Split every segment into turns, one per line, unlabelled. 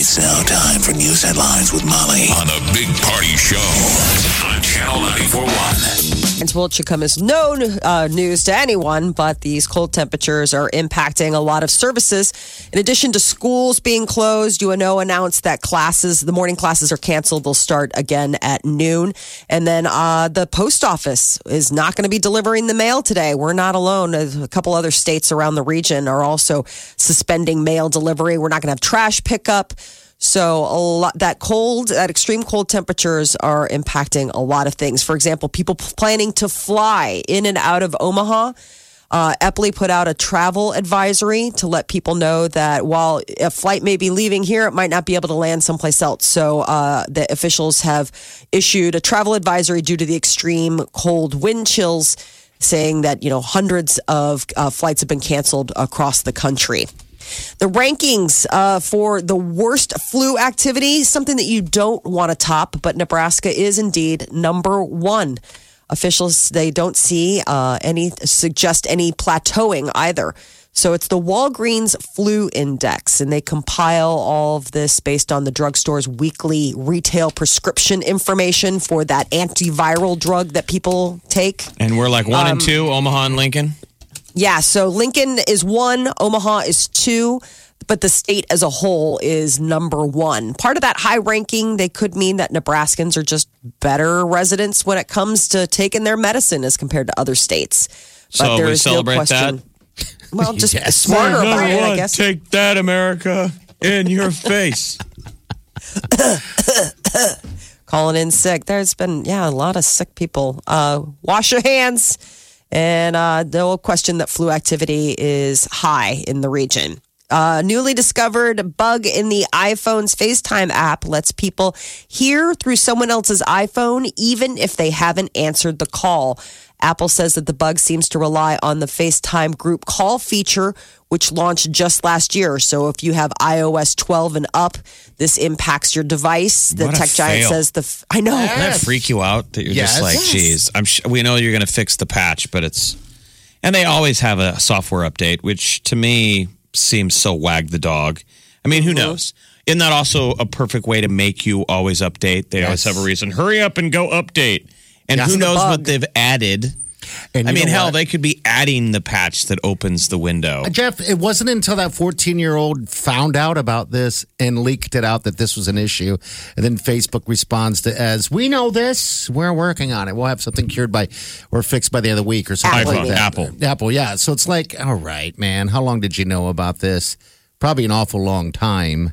It's now time for news headlines with Molly on the Big Party Show on Channel 941.
And well, it should come as no uh, news to anyone, but these cold temperatures are impacting a lot of services. In addition to schools being closed, UNO announced that classes, the morning classes are canceled. They'll start again at noon. And then uh, the post office is not going to be delivering the mail today. We're not alone. A couple other states around the region are also suspending mail delivery. We're not going to have trash pickup. So a lot that cold, that extreme cold temperatures are impacting a lot of things. For example, people planning to fly in and out of Omaha. Uh, Eppley put out a travel advisory to let people know that while a flight may be leaving here, it might not be able to land someplace else. So uh, the officials have issued a travel advisory due to the extreme cold wind chills, saying that you know hundreds of uh, flights have been canceled across the country. The rankings uh, for the worst flu activity, something that you don't want to top, but Nebraska is indeed number one. Officials they don't see uh, any suggest any plateauing either. So it's the Walgreens Flu Index, and they compile all of this based on the drugstore's weekly retail prescription information for that antiviral drug that people take.
And we're like one and two, Omaha and Lincoln.
Yeah, so Lincoln is one, Omaha is two, but the state as a whole is number one. Part of that high ranking, they could mean that Nebraskans are just better residents when it comes to taking their medicine as compared to other states. But
So
there
we
is no
celebrate
question. Well, just
Yes.
smarter about it, I guess.
Take that, America, in your face.
calling in sick. There's been, yeah, a lot of sick people. Uh, wash your hands. And uh, no question that flu activity is high in the region. Uh, newly discovered bug in the iPhone's FaceTime app lets people hear through someone else's iPhone, even if they haven't answered the call. Apple says that the bug seems to rely on the FaceTime group call feature, which launched just last year. So if you have iOS 12 and up, this impacts your device. The tech giant says the f- I know.
Doesn't that freak you out that you're just like,
Yes.
geez, I'm sh- we know you're going to fix the patch, but it's, and they always have a software update, which to me seems so wag the dog. I mean, who mm-hmm. knows? Isn't that also a perfect way to make you always update? They always have a reason. Hurry up and go update. And
That's
who knows
bug.
what they've added?
And
I mean, hell,
what?
they could be adding the patch that opens the window.
Jeff, it wasn't until that 14 year old found out about this and leaked it out that this was an issue. And then Facebook responds to as, we know this, we're working on it. We'll have something cured by or fixed by the end of the week or something
Apple.
like that.
Apple.
Apple, yeah. So it's like, all right, man, how long did you know about this? Probably an awful long time.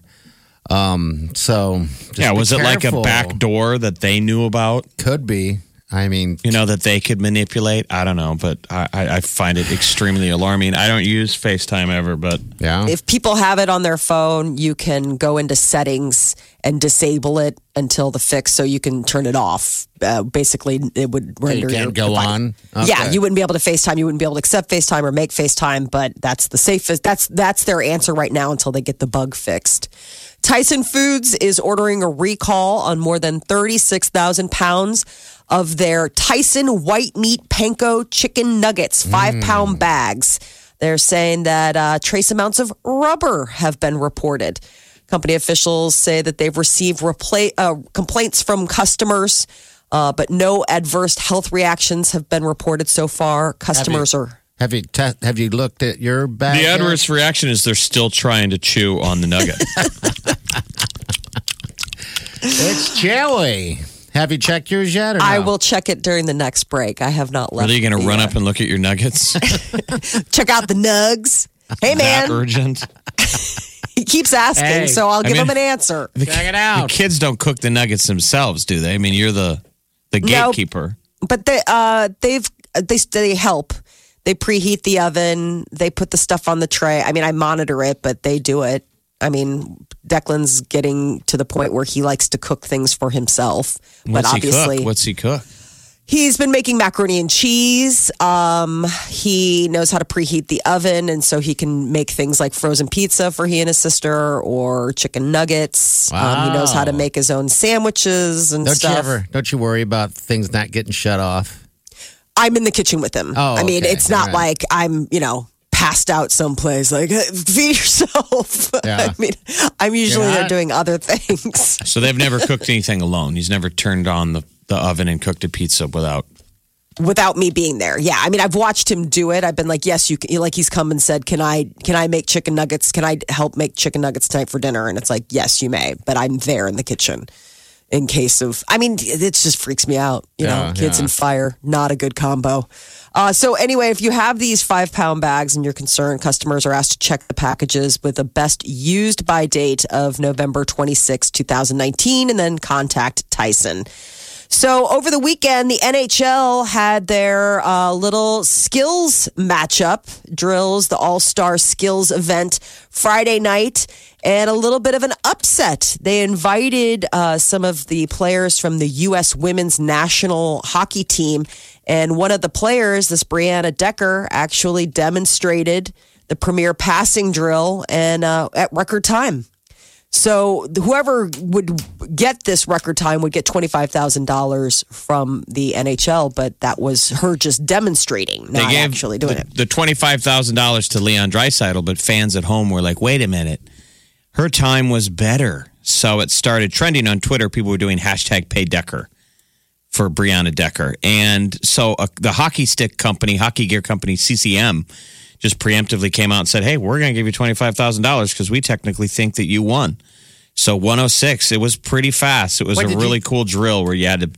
Um, so just
yeah,
be
was it like a back door that they knew about?
Could be. I mean,
you know that they could manipulate i don't know but I, I I find it extremely alarming i don't use facetime ever but
yeah.
If people have it on their phone, you can go into settings and disable it until the fix, so you can turn it off. Uh, basically, it would render
you can't go
device-
on.
Yeah, you wouldn't be able to FaceTime. You wouldn't be able to accept FaceTime or make FaceTime, but that's the safest. That's that's their answer right now until they get the bug fixed. Tyson Foods is ordering a recall on more than 36,000 pounds of their Tyson white meat panko chicken nuggets, five pound bags. They're saying that uh, trace amounts of rubber have been reported. Company officials say that they've received repla- uh, complaints from customers, uh, but no adverse health reactions have been reported so far. Customers are.
Have you te- have you looked at your bag?
the
yet?
adverse reaction is they're still trying to chew on the nugget
It's jelly. Have you checked yours yet? Or
I will check it during the next break. I have not left.
are you going to run
uh,
up and look at your nuggets
check out the nugs? Hey
that
man,
urgent
he keeps asking,
Hey.
so I'll give
mean-
him an answer.
the,
Check it out.
the kids don't cook the nuggets themselves do they i mean you're the the
No.
gatekeeper
But they, uh, they've they they help. They preheat the oven. They put the stuff on the tray. I mean, I monitor it, but they do it. I mean, Declan's getting to the point where he likes to cook things for himself. but
What's he
obviously,
cook? What's he cook?
He's been making macaroni and cheese. Um, he knows how to preheat the oven, and so he can make things like frozen pizza for he and his sister, or chicken nuggets. Um, he knows how to make his own sandwiches and
Don't
stuff.
you ever? Don't you worry about things not getting shut off?
I'm in the kitchen with him.
Oh,
I mean,
okay.
it's not
All right.
like I'm, you know, passed out someplace. Like, feed yourself.
Yeah.
I mean, I'm usually
You're
there
not-
doing other things.
So they've never cooked anything alone. He's never turned on the, the oven and cooked a pizza without.
without me being there. Yeah, I mean, I've watched him do it. I've been like, yes, you can. Like he's come and said, can I can I make chicken nuggets? Can I help make chicken nuggets tonight for dinner? And it's like, yes, you may, but I'm there in the kitchen in case of. I mean, it just freaks me out. You know,
Yeah,
kids
yeah.
and fire, not a good combo. Uh, so anyway, if you have these five pound bags and you're concerned, customers are asked to check the packages with a best used by date of November 26, 2019, and then contact Tyson. So over the weekend, the NHL had their uh, little skills matchup drills, the All Star Skills event Friday night, and a little bit of an upset. They invited uh, some of the players from the U.S. Women's National Hockey Team, and one of the players, this Brianna Decker, actually demonstrated the premier passing drill and uh, at record time. So whoever would get this record time would get twenty five thousand dollars from the NHL, but that was her just demonstrating, not actually doing
the,
it.
the $25,000 to Leon Draisaitl, but fans at home were like, wait a minute. Her time was better. So it started trending on Twitter. People were doing hashtag pay Decker for Brianna Decker. And so uh, the hockey stick company, hockey gear company, CCM, just preemptively came out and said, hey, we're going to give you $25,000 because we technically think that you won. So 106, it was pretty fast. It was a really
you-
cool drill where you had to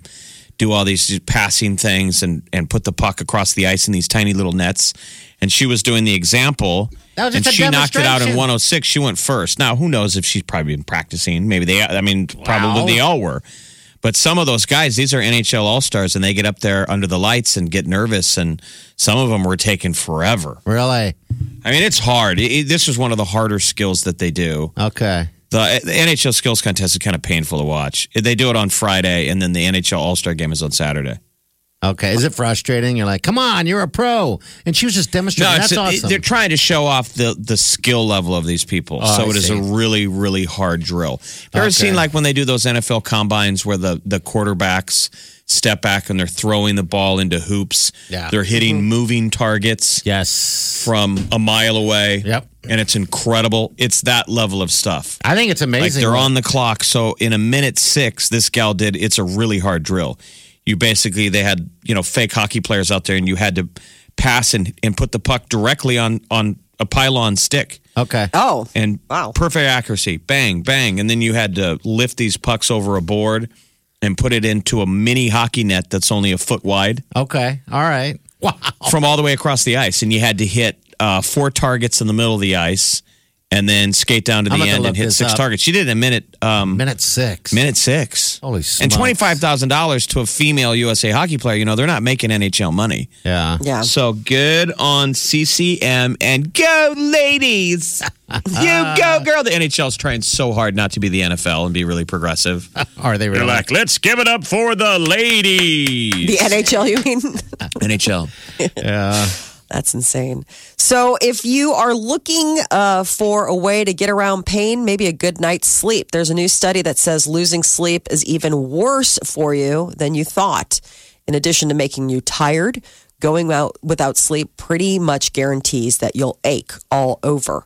do all these passing things and, and put the puck across the ice in these tiny little nets. And she was doing the example. And she knocked it out in 106. She went first. Now, who knows if she's probably been practicing? Maybe they, I mean, probably
Wow.
they all were. But some of those guys, these are NHL All Stars, and they get up there under the lights and get nervous. And some of them were taking forever.
Really?
I mean, it's hard. It- it- this is one of the harder skills that they do.
Okay.
The, the NHL skills contest is kind of painful to watch. They do it on Friday, and then the NHL All Star game is on Saturday.
Okay. Is it frustrating? You're like, come on, you're a pro, and she was just demonstrating. That's
it's-
awesome.
they're trying to show off the the skill level of these people.
Oh,
so
I
it is
see.
a really really hard drill. You ever seen like when they do those NFL combines where the the quarterbacks step back and they're throwing the ball into hoops?
Yeah.
they're hitting mm-hmm. moving targets
yes.
from a mile away.
Yep.
and it's incredible. It's that level of stuff.
I think it's amazing.
Like they're on the clock. So in a minute six, this gal did. It's a really hard drill. You basically they had you know fake hockey players out there, and you had to pass and, and put the puck directly on on a pylon stick
Okay.
Oh,
and
Wow.
perfect accuracy, bang bang, and then you had to lift these pucks over a board and put it into a mini hockey net that's only a foot wide
Okay. All right. Wow.
from all the way across the ice, and you had to hit uh, four targets in the middle of the ice. And then skate down to
I'm
the
about to
end and hit
this
six
up.
targets. She did it in a minute. Um,
Minute six.
Minute six.
Holy
And
smokes.
twenty five thousand dollars to a female USA hockey player. You know they're not making NHL money.
Yeah.
yeah.
So good on CCM and go ladies. you go girl. The NHL's trying so hard not to be the NFL and be really progressive.
Are they really?
They're like, let's give it up for the ladies.
The NHL, you mean?
NHL.
yeah.
That's insane. So, if you are looking uh, for a way to get around pain, maybe a good night's sleep, there's a new study that says losing sleep is even worse for you than you thought. In addition to making you tired, going out without sleep pretty much guarantees that you'll ache all over.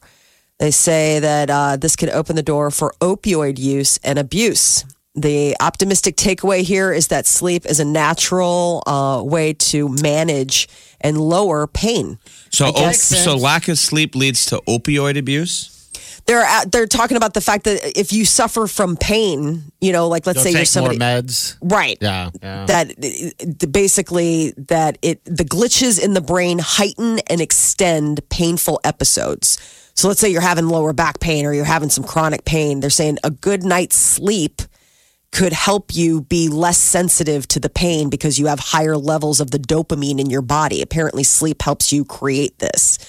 They say that uh, this could open the door for opioid use and abuse. The optimistic takeaway here is that sleep is a natural uh, way to manage and lower pain.
So, op- so lack of sleep leads to opioid abuse.
They're at, they're talking about the fact that if you suffer from pain, you know, like let's
You'll
say you're somebody,
more meds.
right?
Yeah. Yeah.
That basically that it the glitches in the brain heighten and extend painful episodes. So let's say you're having lower back pain or you're having some chronic pain. They're saying a good night's sleep could help you be less sensitive to the pain because you have higher levels of the dopamine in your body. Apparently, sleep helps you create this.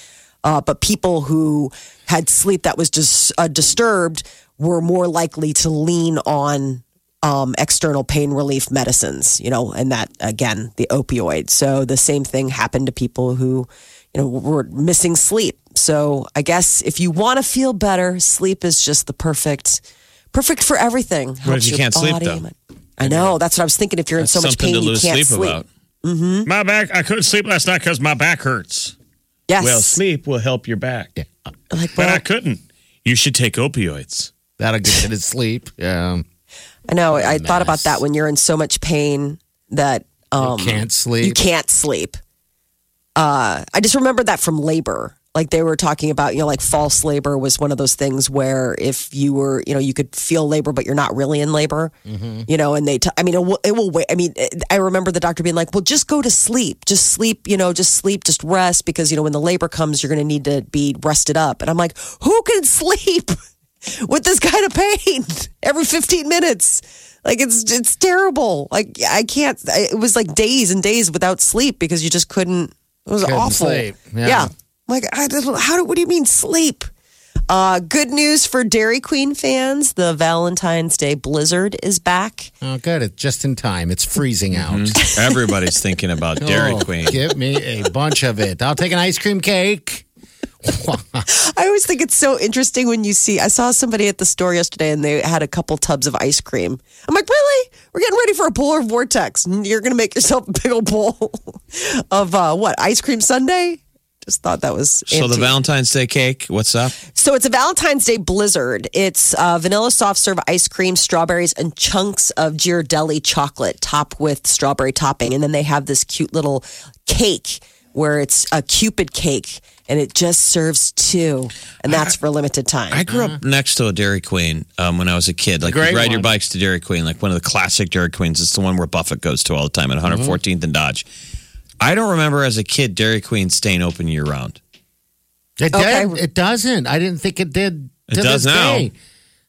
Uh, but people who had sleep that was just uh, disturbed were more likely to lean on um, external pain relief medicines, you know, and that again, the opioid. So the same thing happened to people who, you know, were missing sleep. So I guess if you want to feel better, sleep is just the perfect, perfect for everything.
What if you can't sleep, though?
I know. That's what I was thinking. If you're in so much pain,
to
you can't
sleep,
sleep.
about. Mm-hmm. My back. I couldn't sleep last night because my back hurts.
Yes.
Well, sleep will help your back. Yeah.
like,
But
well,
I couldn't. You should take opioids.
That'll get you to sleep. Yeah.
I know. I thought about that when you're in so much pain that um,
Can't sleep.
you can't sleep. Uh, I just remember that from labor. Like they were talking about, you know, like false labor was one of those things where if you were, you know, you could feel labor, but you're not really in labor, mm-hmm. you know, and they, t- I mean, it will, it will wait. I mean, it- I remember the doctor being like, well, just go to sleep, just sleep, you know, just sleep, just rest because, you know, when the labor comes, you're going to need to be rested up. And I'm like, who can sleep with this kind of pain every 15 minutes? Like it's it's terrible. Like I can't. It was like days and days without sleep because you just couldn't. It was
Couldn't
awful.
sleep. Yeah.
Yeah. Like I don't. How do? What do you mean sleep? Uh, good news for Dairy Queen fans: the Valentine's Day blizzard is back.
Oh, good. It's just in time. It's freezing out.
Everybody's thinking about Dairy
Oh,
Queen.
Give me a bunch of it. I'll take an ice cream cake.
I always think it's so interesting when you see. I saw somebody at the store yesterday, and they had a couple tubs of ice cream. I'm like, really? We're getting ready for a polar vortex. You're going to make yourself a big old bowl of uh, what ice cream sundae? Just thought that was
So the. Valentine's Day cake, what's up?
So it's a Valentine's Day blizzard. It's uh, vanilla soft serve ice cream, strawberries, and chunks of Ghirardelli chocolate topped with strawberry topping. And then they have this cute little cake where it's a Cupid cake and it just serves two. And that's for limited time.
I grew up next to a Dairy Queen um, when I was a kid. Like,
Great
you ride your bikes to Dairy Queen, like one of the classic Dairy Queens. It's the one where Buffett goes to all the time at 114th and Dodge. I don't remember as a kid Dairy Queen staying open year round.
It,
Okay.
did. it doesn't. I didn't think it did.
It
to
does
this
now.
day.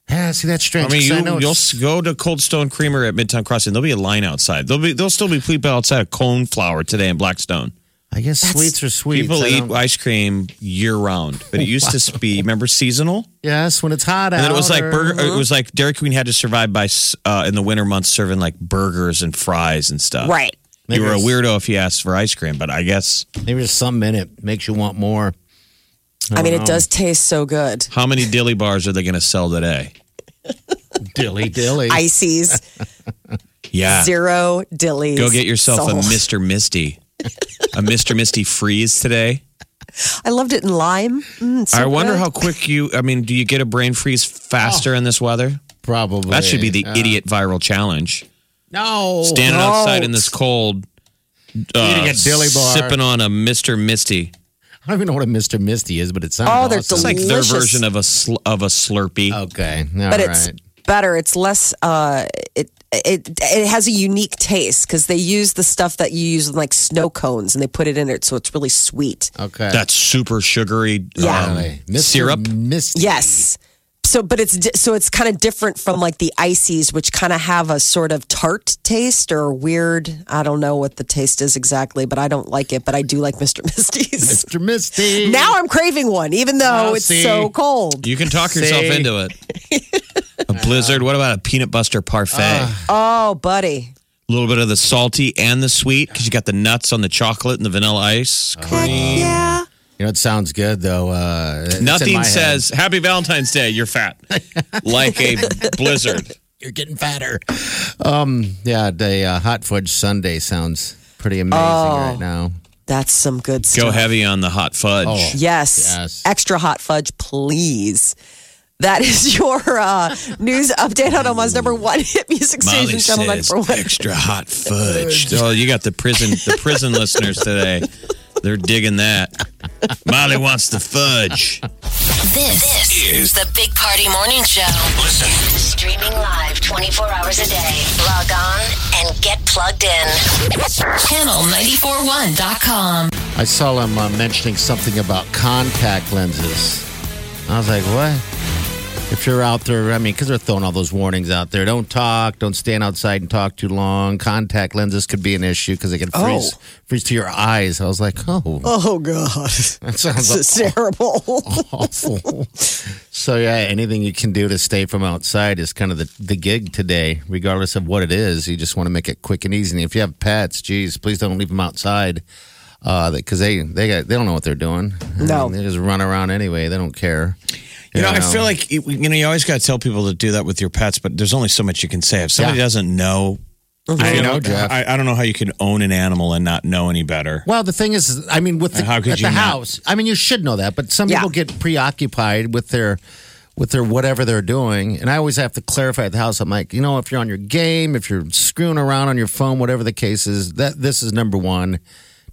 Yeah, see that's strange.
I mean, you,
know
you'll go to Cold Stone Creamer at Midtown Crossing. There'll be a line outside. There'll be there'll still be people outside of Cone Flower today in Blackstone.
I guess sweets are sweets.
People
I
eat
don't-
ice cream year round, but it used to be remember seasonal.
Yes, when it's hot out.
And then it was like
or-
burger. It was like Dairy Queen had to survive by uh, in the winter months serving like burgers and fries and stuff.
right.
You were a weirdo if you asked for ice cream, but I guess
Maybe just something in it makes you want more.
I mean, it does taste so good.
how many dilly bars are they going to sell today?
Dilly dilly.
Ices,
Yeah,
zero dillies.
go get yourself a. Mr. Misty, a Mr. Misty freeze today.
I loved it in lime. Mm, so
I wonder
good.
how quick you. I mean, do you get a brain freeze faster in this weather?
Probably.
That should be the
Uh,
idiot viral challenge.
No.
Standing
don't.
outside in this cold, uh,
Eating a dilly bar.
sipping on a Mr. Misty.
I don't even know what a Mr. Misty is, but it sounds
Oh, they're
awesome.
It's like their version of a sl- of a Slurpee.
Okay. All
but
right.
it's better. It's less. Uh, it it it has a unique taste because they use the stuff that you use in like snow cones and they put it in it, so it's really sweet.
Okay.
That's super sugary
Yeah.
um,
Really? Mr.
syrup.
Misty.
Yes. So, but it's di- so it's kind of different from like the ices, which kind of have a sort of tart taste or weird. I don't know what the taste is exactly, but I don't like it. But I do like Mr. Misty's.
Mr. Misty.
now I'm craving one, even though
Oh,
it's
see.
so cold.
You can talk yourself
See?
into it. a blizzard. What about a peanut buster parfait? Ah.
Oh, buddy.
a little bit of the salty and the sweet because you got the nuts on the chocolate and the vanilla ice oh. cream.
Yeah.
You know, it sounds good, though. Uh, it's in my
Nothing
head.
says "Happy Valentine's Day." You're fat, like a blizzard.
You're getting fatter. Um, yeah, the uh, hot fudge Sunday sounds pretty amazing right now.
That's some good stuff.
Go heavy on the hot fudge.
Oh.
Yes.
Yes.
Extra hot fudge, please. That is your uh, news update on Omaha's number one hit music
Molly
station, Channel
says
941.
extra hot fudge. Oh, you got the prison the prison listeners today. They're digging that. Molly wants the fudge.
This, this is the Big Party Morning Show.
Listen.
Streaming live 24 hours a day. Log on and get plugged in. Channel941.com.
I saw him uh, mentioning something about contact lenses. I was like, what? If you're out there, I mean, because they're throwing all those warnings out there. Don't talk. Don't stand outside and talk too long. Contact lenses could be an issue because they can freeze,
Oh.
freeze to your eyes. I was like, oh,
Oh God,
that sounds
this is terrible.
awful. so yeah, anything you can do to stay from outside is kind of the, the gig today, regardless of what it is. You just want to make it quick and easy. And if you have pets, geez, please don't leave them outside. Uh, because they they got, they don't know what they're doing. I
No.
mean, they just run around anyway. They don't care.
You know, I feel like you know you always got to tell people to do that with your pets, but there's only so much you can say. If somebody
Yeah.
doesn't know,
I
you
know, Jeff.
I, I don't know how you can own an animal and not know any better.
Well, the thing is, I mean, with the,
How could
at
you
the
not?
house, I mean, you should know that, but some
Yeah.
people get preoccupied with their with their whatever they're doing, and I always have to clarify at the house. I'm like, you know, if you're on your game, if you're screwing around on your phone, whatever the case is, that this is number one.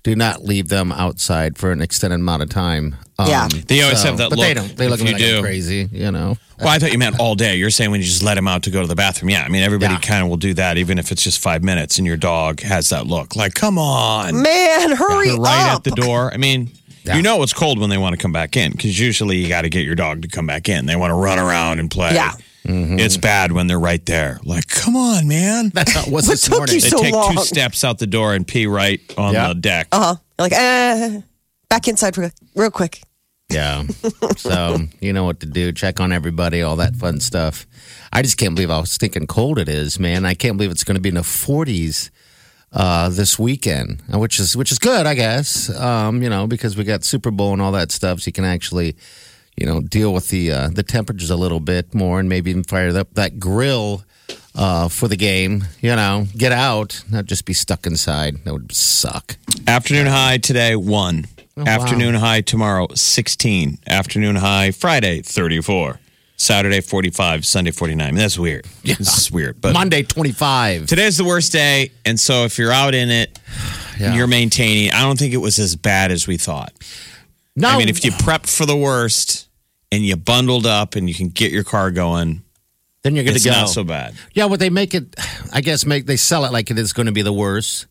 Do not leave them outside for an extended amount of time. Um,
Yeah.
They always have that
but they don't. They look at me
you
like I'm crazy, you know.
Well, I thought you meant all day. You're saying when you just let him out to go to the bathroom. Yeah, I mean everybody
Yeah.
kind of will do that, even if it's just five minutes, and your dog has that look. Like, come on,
Man, hurry
They're right
up!
at the door. I mean,
Yeah.
you know it's cold when they want to come back in because usually you got to get your dog to come back in. They want to run around and play.
Yeah.
It's bad when they're right there. Like, come on, man.
That's how it was
What
this
took
morning.
you
They
so
take
long.
two steps out the door and pee right on
Yeah.
the deck.
Uh huh. Like, uh, back inside real, real quick.
Yeah. So you know what to do. Check on everybody, all that fun stuff. I just can't believe how stinking cold it is, man. I can't believe it's going to be in the 40s uh, this weekend, uh, which is which is good, I guess. Um, you know, because we got Super Bowl and all that stuff, so you can actually, you know, deal with the uh, the temperatures a little bit more, and maybe even fire up that grill. Uh, for the game, you know, get out, not just be stuck inside. That would suck.
Afternoon high today, one.
wow.
Afternoon high tomorrow, 16. Afternoon high Friday, 34. Saturday, 45. Sunday, 49. I mean, that's weird. This is weird. But
Monday, 25.
today's the worst day. And so if you're out in it,
Yeah.
you're maintaining. I don't think it was as bad as we thought.
No,
I mean, if you prepped for the worst and you bundled up and you can get your car going,
then you're good
it's
to go.
not so bad.
Yeah, what they make it, I guess, make they sell it like it is going to be the worst.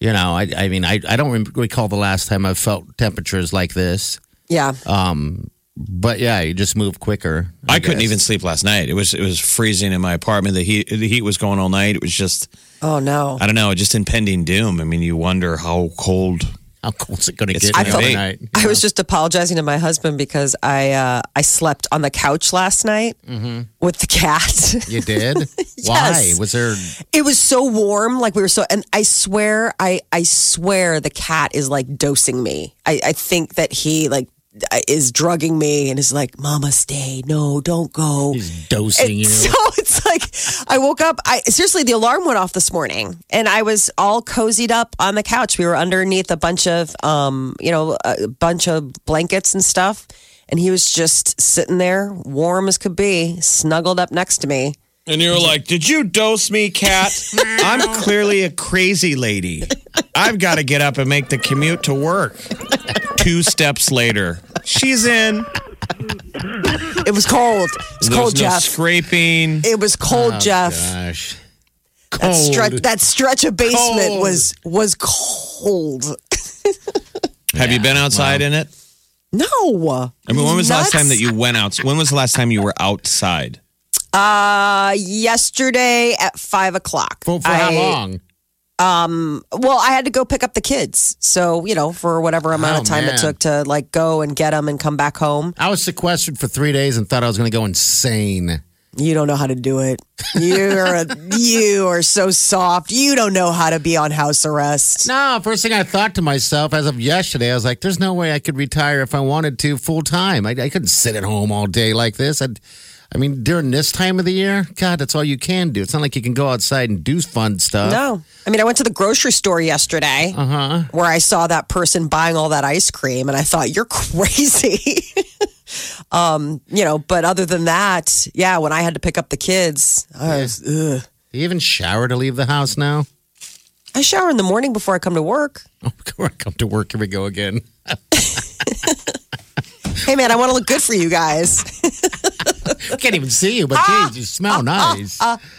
You know, I, I mean, I, I don't rem- recall the last time I felt temperatures like this.
Yeah.
Um, But yeah, you just move quicker.
I, couldn't even sleep last night. It was it was freezing in my apartment. The heat the heat was going all night. It was just
oh no.
I don't know, just impending doom. I mean, you wonder how cold.
How cold's it going to get
I felt-
overnight?
I was just apologizing to my husband because I uh, I slept on the couch last night with the cat.
You did?
Yes.
Why? Was there?
it was so warm, like we were so. And I swear, I I swear, the cat is like dosing me. I I think that he like is drugging me and is like, "Mama, stay. No, don't go."
He's dosing
And
you.
So it's like I woke up. I seriously, the alarm went off this morning, and I was all cozied up on the couch. We were underneath a bunch of, um, you know, a bunch of blankets and stuff, and he was just sitting there, warm as could be, snuggled up next to me.
And you're like, "Did you dose me, cat? I'm clearly a crazy lady. I've got to get up and make the commute to work." Two steps later, she's in.
It was cold. It was
There's
cold,
no
Jeff.
scraping.
It was cold, oh, Jeff.
Gosh.
That stretch, that stretch of basement
Cold.
was was cold.
Have you been outside in it?
No.
I mean, when was the last time that you went out? When was the last time you were outside?
Uh, yesterday at five o'clock.
For, for how long?
Um, Well, I had to go pick up the kids, so you know, for whatever amount
Oh,
of time
man.
it took to like go and get them and come back home.
I was sequestered for three days and thought I was going to go insane.
You don't know how to do it. You're a, you are so soft. You don't know how to be on house arrest.
No, first thing I thought to myself as of yesterday, I was like, there's no way I could retire if I wanted to full time. I, I couldn't sit at home all day like this. I'd, I mean, during this time of the year, God, that's all you can do. It's not like you can go outside and do fun stuff.
No. I mean, I went to the grocery store yesterday where I saw that person buying all that ice cream and I thought, you're crazy. um, you know, but other than that, yeah, when I had to pick up the kids, I was, ugh.
Do you even shower to leave the house now?
I shower in the morning before I come to work.
Oh, come to work. Here we go again.
Hey, man, I want to look good for you guys.
I can't even see you, but ah, geez, you smell ah,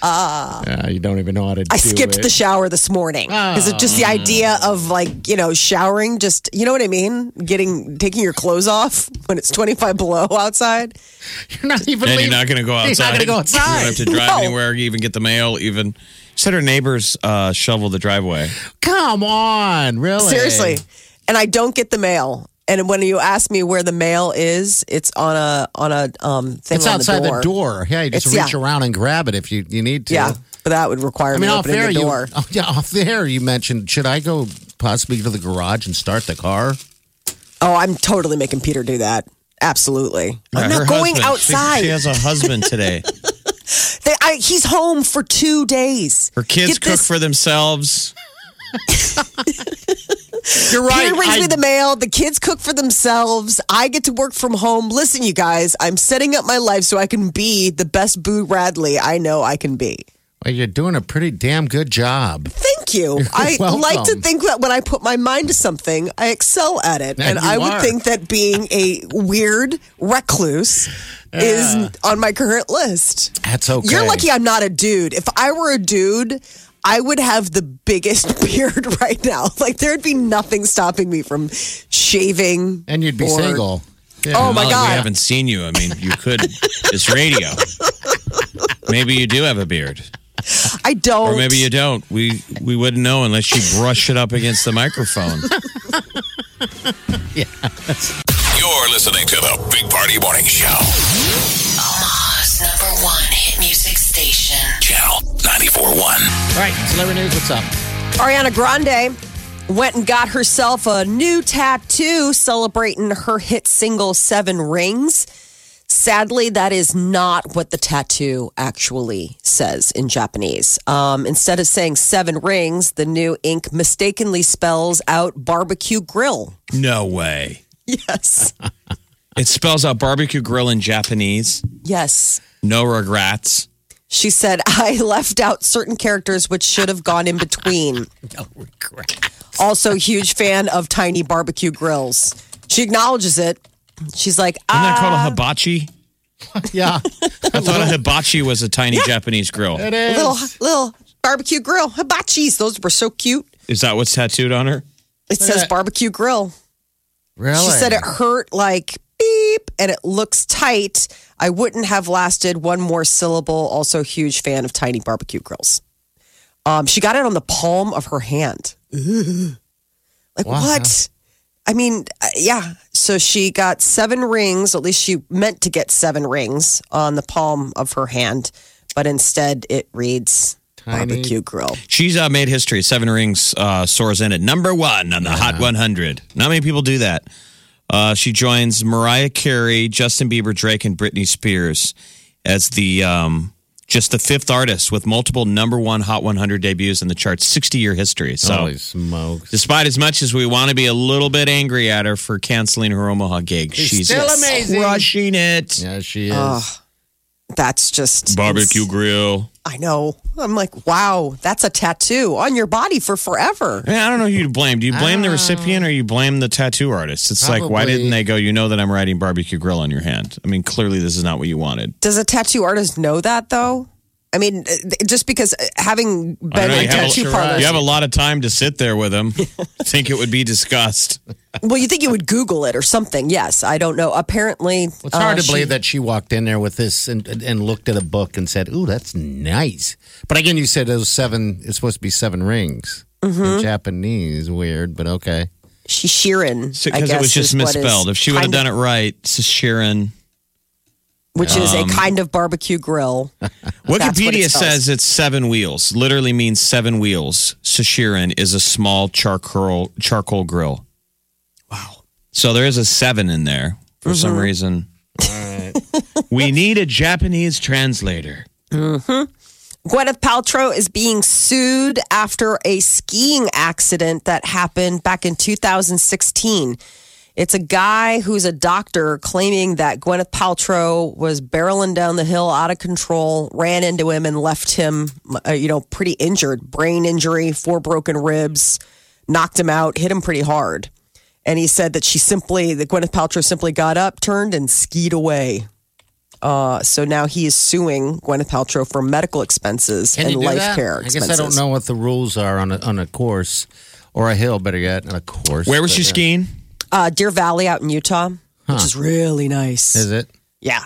ah, nice. yeah, you don't even know how to.
I
do
skipped
it.
the shower this morning because it's just the oh. idea of like you know showering. Just you know what I mean? Getting taking your clothes off when it's twenty five below outside.
You're not even.
And you're not going to go outside.
You're not going to go outside.
You don't have to drive
No.
anywhere, even get the mail, even. Said her neighbors uh, shovel the driveway.
Come on, really?
Seriously, and I don't get the mail. And when you ask me where the mail is, it's on a on a um thing
It's
on
outside
the door.
the door. Yeah, you just
It's-
reach
yeah.
around and grab it if you, you need to.
Yeah, but that would require
I mean,
me
off
opening
there,
the
you,
door.
oh, yeah, off there, you mentioned, should I go possibly to the garage and start the car?
Oh, I'm totally making Peter do that. Absolutely. I'm
Her
not going
husband. She-
outside.
She, has a husband today.
They, I, he's home for two days.
Her kids
Get
cook
this-
for themselves.
You're right.
Peter brings
I-
me the mail. The kids cook for themselves. I get to work from home. Listen, you guys, I'm setting up my life so I can be the best Boo Radley I know I can be.
well, you're doing a pretty damn good job.
Thank you. I
welcome.
like to think that when I put my mind to something, I excel at it.
And
And,
you
I would
are.
think that being a weird recluse is on my current list.
That's okay.
You're lucky I'm not a dude. If I were a dude, I would have the biggest beard right now. Like there'd be nothing stopping me from shaving.
And you'd be
or-
single.
Oh my
Molly,
god!
We haven't seen you. I mean, you could. it's radio. Maybe you do have a beard,
I don't.
or maybe you don't. We we wouldn't know unless you brush it up against the microphone. Yeah.
You're listening to the Big Party Morning Show.
Omaha's number one hit music station.
Channel 94.1.
All right, celebrity news. What's up?
Ariana Grande went and got herself a new tattoo celebrating her hit single Seven Rings. Sadly, that is not what the tattoo actually says in Japanese. Um, instead of saying seven rings, the new ink mistakenly spells out barbecue grill.
No way.
Yes.
It spells out barbecue grill in Japanese.
yes.
No regrets.
She said, I left out certain characters which should have gone in between.
No regret.
Also, huge fan of tiny barbecue grills. She acknowledges it. She's like,
Isn't that called
ah,
a hibachi?
Yeah,
I thought a hibachi was a tiny Japanese grill.
it is.
little little barbecue grill hibachis. Those were so cute.
Is that what's tattooed on her?
It says
that.
barbecue grill.
really?
She said it hurt like beep and it looks tight. I wouldn't have lasted one more syllable. Also, huge fan of tiny barbecue grills. Um, she got it on the palm of her hand. Like
Wow.
what? I mean, uh, yeah. So she got seven rings. At least she meant to get seven rings on the palm of her hand, but instead it reads
Tiny-
barbecue grill.
She's uh, made history. Seven Rings uh, soars in at number one on the Hot 100. Not many people do that. Uh, she joins Mariah Carey, Justin Bieber, Drake, and Britney Spears as the um, just the fifth artist with multiple number one Hot 100 debuts in the chart's 60 year history. So,
Holy smokes.
despite as much as we want to be a little bit angry at her for canceling her Omaha gig,
She's
she's
still amazing.
crushing it.
Yeah, she is.
That's just
Barbecue grill.
I know. I'm like, wow, that's a tattoo on your body for forever.
I, I don't know who you blame. Do you blame the ah. recipient or you blame the tattoo artist? It's like, why
Probably-
didn't they go, you know that I'm writing barbecue grill on your hand? I mean, clearly this is not what you wanted.
Does a tattoo artist know that though? I mean, uh, just because uh, having
I
been
don't know,
a
you, have
tattoo
a,
parlor,
you have a lot of time to sit there with them. think it would be discussed.
well, you think you would Google it or something? Yes, I don't know. Apparently,
It's hard
uh,
to believe that she walked in there with this and, and, and looked at a book and said, "Ooh, that's nice." But again, you said those seven. It's supposed to be seven rings
Mm-hmm.
in Japanese. Weird, but okay.
she's Sheeran.
Because it was just misspelled. If she would have done
it,
it right, it's shichirin.
Which is a kind of barbecue grill.
Wikipedia says it's seven wheels. Literally means seven wheels. Shichirin is a small charcoal charcoal grill. Wow. So there is a seven in there for
Mm-hmm.
some reason. we need a Japanese translator.
Gwyneth Paltrow is being sued after a skiing accident that happened back in 2016. It's a guy who's a doctor claiming that Gwyneth Paltrow was barreling down the hill out of control, ran into him and left him, uh, you know, pretty injured, brain injury, four broken ribs, knocked him out, hit him pretty hard. And he said that she simply, that Gwyneth Paltrow simply got up, turned, and skied away. Uh, so now he is suing Gwyneth Paltrow for medical expenses
Can
and life
that?
care
I guess
expenses.
I don't know what the rules are on a, on a course or a hill, better yet, on a course.
Where was she
uh,
skiing?
Uh, Deer Valley out in Utah, which is really nice.
Is it?
Yeah.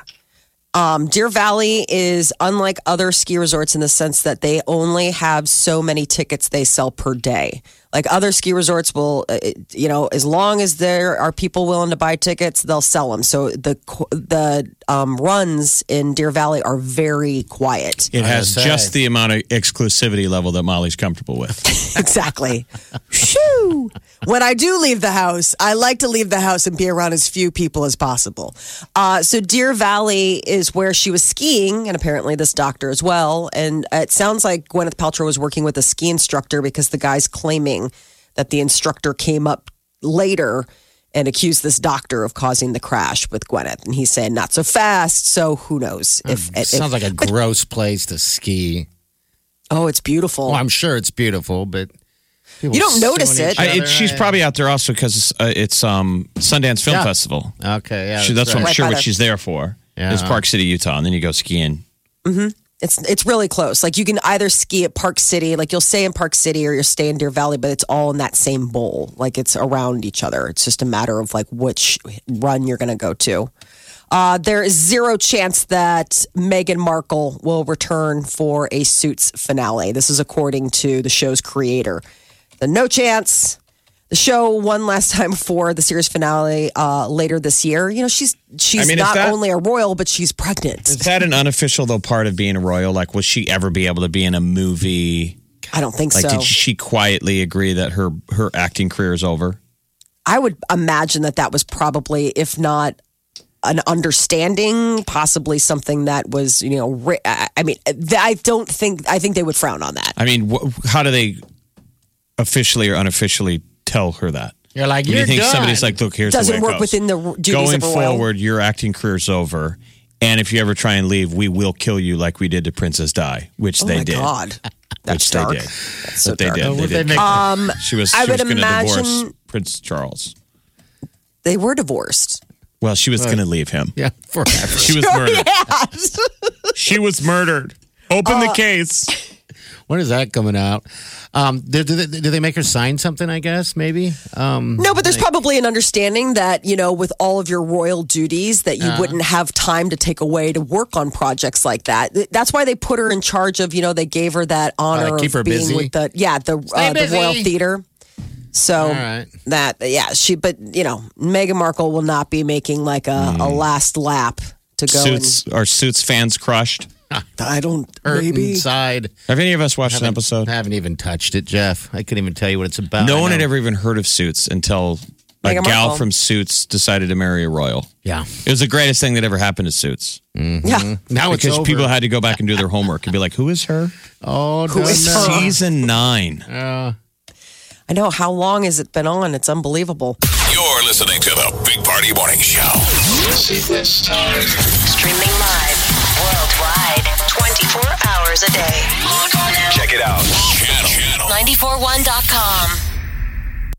Um, Deer Valley is unlike other ski resorts in the sense that they only have so many tickets they sell per day. Like other ski resorts will, uh, you know, as long as there are people willing to buy tickets, they'll sell them. So the the um, runs in Deer Valley are very quiet.
It has just the amount of exclusivity level that Molly's comfortable with.
exactly. Shoo! When I do leave the house, I like to leave the house and be around as few people as possible. Uh, so Deer Valley is where she was skiing, and apparently this doctor as well. And it sounds like Gwyneth Paltrow was working with a ski instructor because the guy's claiming that the instructor came up later and accused this doctor of causing the crash with Gwyneth. And he's saying not so fast. So who knows if, if
Sounds like a gross place to ski.
oh, it's beautiful.
Well, I'm sure it's beautiful, but people
You don't notice it.
I, it, she's probably out there also because uh, it's um, Sundance Film
Yeah.
Festival.
okay. Yeah,
She, that's what I'm
Right
sure what
the-
she's there for.
Yeah.
Is Park City, Utah, and then you go skiing.
It's it's really close. Like you can either ski at Park City, like you'll stay in Park City or you'll stay in Deer Valley, but it's all in that same bowl. Like it's around each other. It's just a matter of like which run you're going to go to. Uh, there is zero chance that Meghan Markle will return for a Suits finale. This is according to the show's creator. The no chance. The show one last time for the series finale uh, later this year. You know, she's she's
I mean,
not
that-
only a royal, but she's pregnant.
Is that an unofficial though part of being a royal? Like, will she ever be able to be in a movie?
I don't think
Like,
so.
did she quietly agree that her her acting career is over?
I would imagine that that was probably, if not an understanding, possibly something that was, you know, ri- I mean, th- I don't think, I think they would frown on that.
I mean, wh- how do they officially or unofficially tell her that?
You're like,
Do you
you're
think
done.
somebody's like, look, here's
Doesn't
the way it
work
goes.
within the r- duties
Going
of a royal.
forward, your acting career's over, and if you ever try and leave, we will kill you like we did to Princess Di, which
Oh
they
my
did.
God. That's
which
dark.
they did.
That's so
But they
dark.
did. They did.
make-
Um,
she was.
I
she was
would
going to divorce
imagine-
Prince Charles.
They were divorced.
Well, she was going to leave him.
yeah, forever.
She was murdered. She was murdered. Open
Uh,
the case.
When is that coming out? Um, do, do, they, do they make her sign something? I guess maybe. Um,
No, but there's probably an understanding that, you know, with all of your royal duties, that you wouldn't have time to take away to work on projects like that. That's why they put her in charge of, you know, they gave her that honor
Uh, keep
of
her
being
busy.
with the, yeah, the, uh, the. Royal Theater. So
All right.
that, yeah, she, but, you know, Meghan Markle will not be making like a, a last lap to go.
Suits are Suits fans crushed.
And, I don't,
hurt
maybe.
inside.
Have any of us watched an episode?
I haven't even touched it, Jeff. I couldn't even tell you what it's about.
No
I
one had ever even heard of Suits until a
Meghan
gal
Markle.
from Suits decided to marry a royal.
Yeah.
It was the greatest thing that ever happened to Suits
Yeah.
Now it's
because
over.
people had to go back and do their homework and be like, "Who is her?"
Oh,
Who is
no,
her?
no.
Season nine.
Uh,
I know. How long has it been on? It's unbelievable.
You're listening to the Big Party Morning Show.
Streaming live worldwide 24 hours a day. Log on now.
Check it out. Channel.
channel941.com.